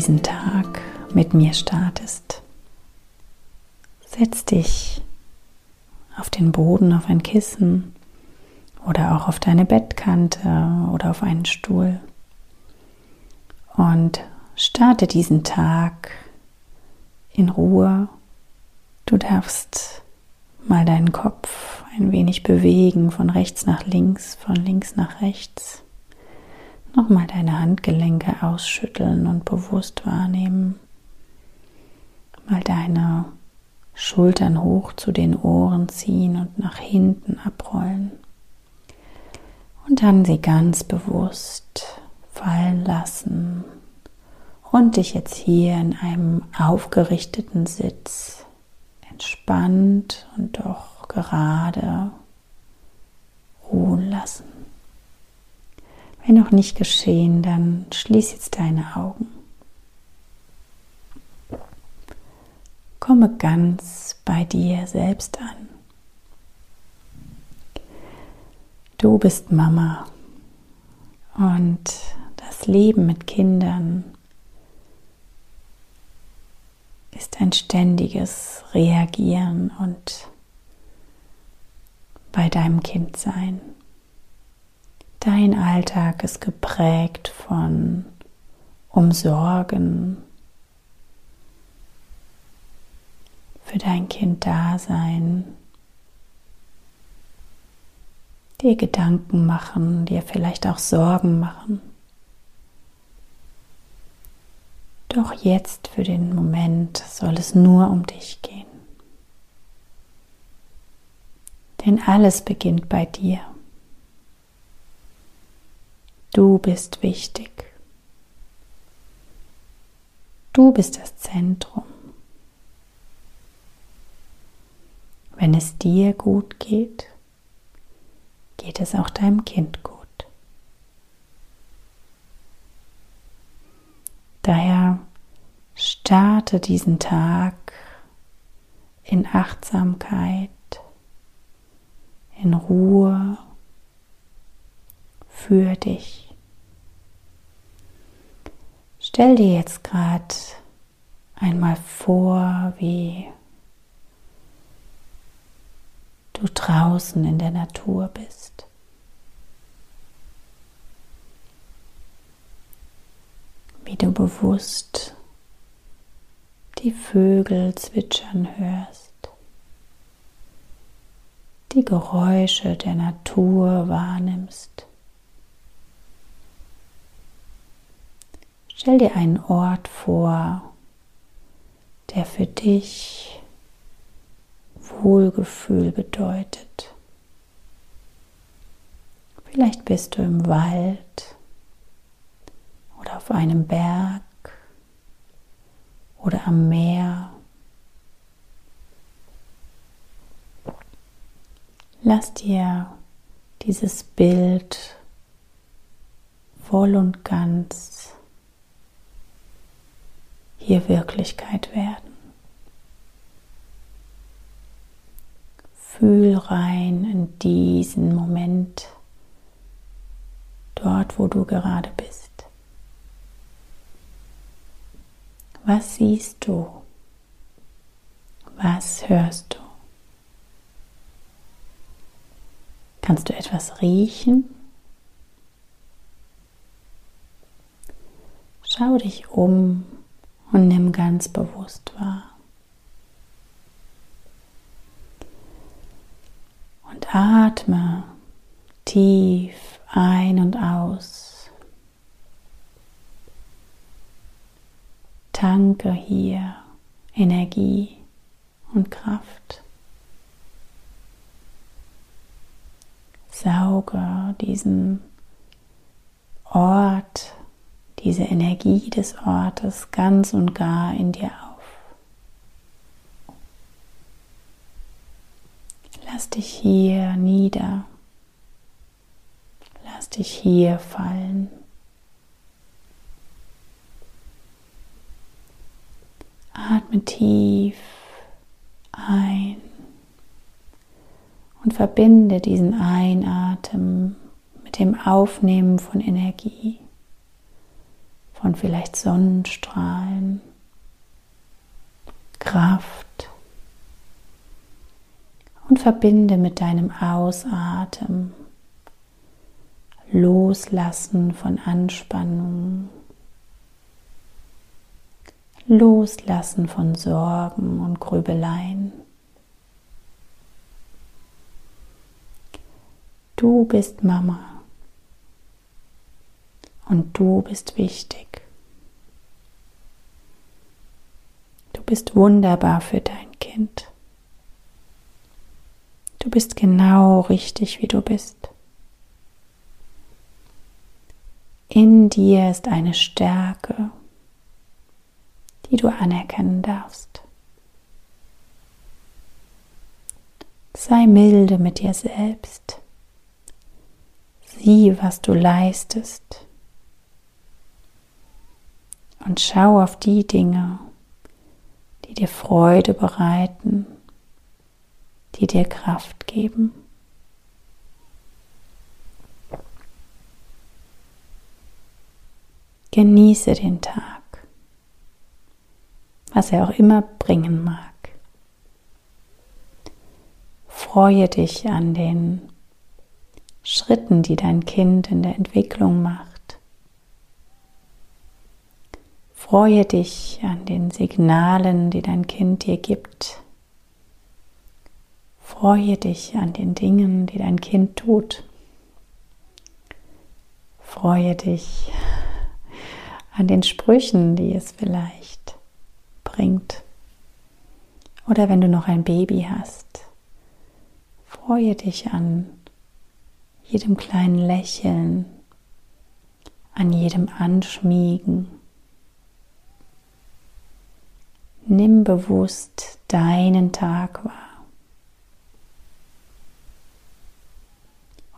diesen Tag mit mir startest. Setz dich auf den Boden, auf ein Kissen oder auch auf deine Bettkante oder auf einen Stuhl und starte diesen Tag in Ruhe. Du darfst mal deinen Kopf ein wenig bewegen, von rechts nach links, von links nach rechts. Nochmal deine Handgelenke ausschütteln und bewusst wahrnehmen. Mal deine Schultern hoch zu den Ohren ziehen und nach hinten abrollen. Und dann sie ganz bewusst fallen lassen und dich jetzt hier in einem aufgerichteten Sitz entspannt und doch gerade ruhen lassen. Wenn noch nicht geschehen, dann schließ jetzt deine Augen. Komme ganz bei dir selbst an. Du bist Mama und das Leben mit Kindern ist ein ständiges Reagieren und bei deinem Kind sein. Dein Alltag ist geprägt von Umsorgen, für dein Kind da sein, dir Gedanken machen, dir vielleicht auch Sorgen machen. Doch jetzt für den Moment soll es nur um dich gehen. Denn alles beginnt bei dir. Du bist wichtig. Du bist das Zentrum. Wenn es dir gut geht, geht es auch deinem Kind gut. Daher starte diesen Tag in Achtsamkeit, in Ruhe für dich. Stell dir jetzt gerade einmal vor, wie du draußen in der Natur bist. wie du bewusst die Vögel zwitschern hörst, die Geräusche der Natur wahrnimmst. Stell dir einen Ort vor, der für dich Wohlgefühl bedeutet. Vielleicht bist du im Wald oder auf einem Berg oder am Meer. Lass dir dieses Bild voll und ganz hier Wirklichkeit werden. Fühl rein in diesen Moment, dort wo du gerade bist. Was siehst du? Was hörst du? Kannst du etwas riechen? Schau dich um und nimm ganz bewusst wahr. Und atme tief ein und aus. Tanke hier Energie und Kraft. Sauge diesen Ort, diese Energie des Ortes ganz und gar in dir auf. Lass dich hier nieder. Lass dich hier fallen. Atme tief ein und verbinde diesen Einatmen mit dem Aufnehmen von Energie. Von vielleicht Sonnenstrahlen, Kraft und verbinde mit deinem Ausatmen Loslassen von Anspannung, Loslassen von Sorgen und Grübeleien. Du bist Mama und du bist wichtig. Du bist wunderbar für dein Kind. Du bist genau richtig, wie du bist. In dir ist eine Stärke, die du anerkennen darfst. Sei milde mit dir selbst. Sieh, was du leistest. Und schau auf die Dinge, die dir Freude bereiten, die dir Kraft geben. Genieße den Tag, was er auch immer bringen mag. Freue dich an den Schritten, die dein Kind in der Entwicklung macht. Freue dich an den Signalen, die dein Kind dir gibt. Freue dich an den Dingen, die dein Kind tut. Freue dich an den Sprüchen, die es vielleicht bringt. Oder wenn du noch ein Baby hast, freue dich an jedem kleinen Lächeln, an jedem Anschmiegen. Nimm bewusst deinen Tag wahr.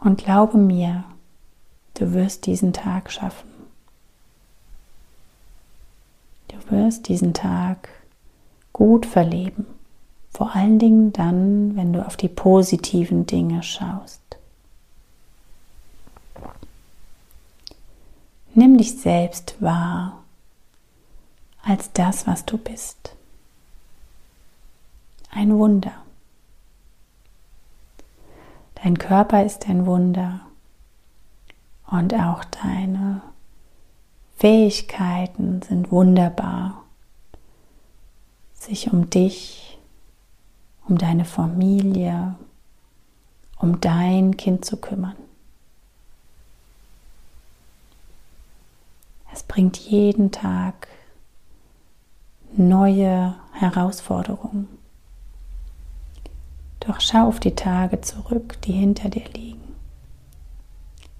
Und glaube mir, du wirst diesen Tag schaffen. Du wirst diesen Tag gut verleben. Vor allen Dingen dann, wenn du auf die positiven Dinge schaust. Nimm dich selbst wahr als das, was du bist. Ein Wunder. Dein Körper ist ein Wunder und auch deine Fähigkeiten sind wunderbar, sich um dich, um deine Familie, um dein Kind zu kümmern. Es bringt jeden Tag neue Herausforderungen. Doch schau auf die Tage zurück, die hinter dir liegen.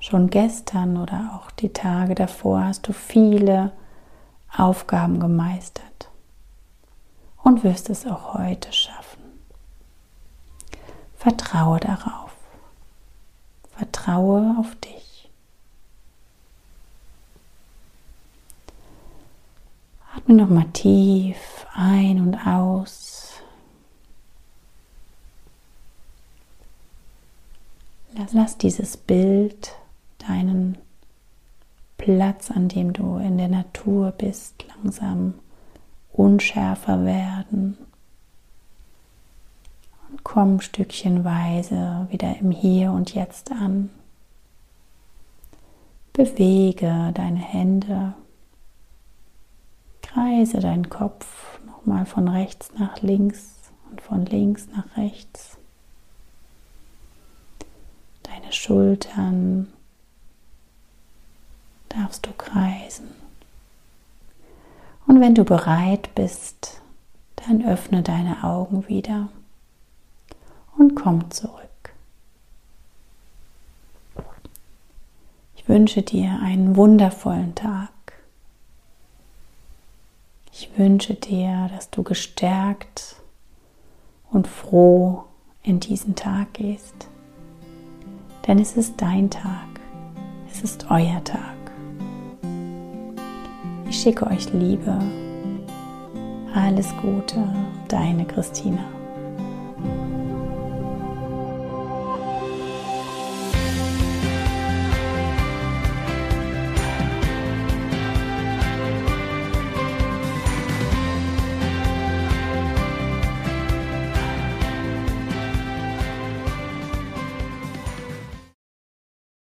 Schon gestern oder auch die Tage davor hast du viele Aufgaben gemeistert und wirst es auch heute schaffen. Vertraue darauf. Vertraue auf dich. Atme nochmal tief ein und aus. Lass, dieses Bild deinen Platz, an dem du in der Natur bist, langsam unschärfer werden. Und komm stückchenweise wieder im Hier und Jetzt an. Bewege deine Hände Kreise deinen Kopf nochmal von rechts nach links und von links nach rechts. Deine Schultern darfst du kreisen. Und wenn du bereit bist, dann öffne deine Augen wieder und komm zurück. Ich wünsche dir einen wundervollen Tag. Ich wünsche dir, dass du gestärkt und froh in diesen Tag gehst. Denn es ist dein Tag. Es ist euer Tag. Ich schicke euch Liebe. Alles Gute, deine Christina.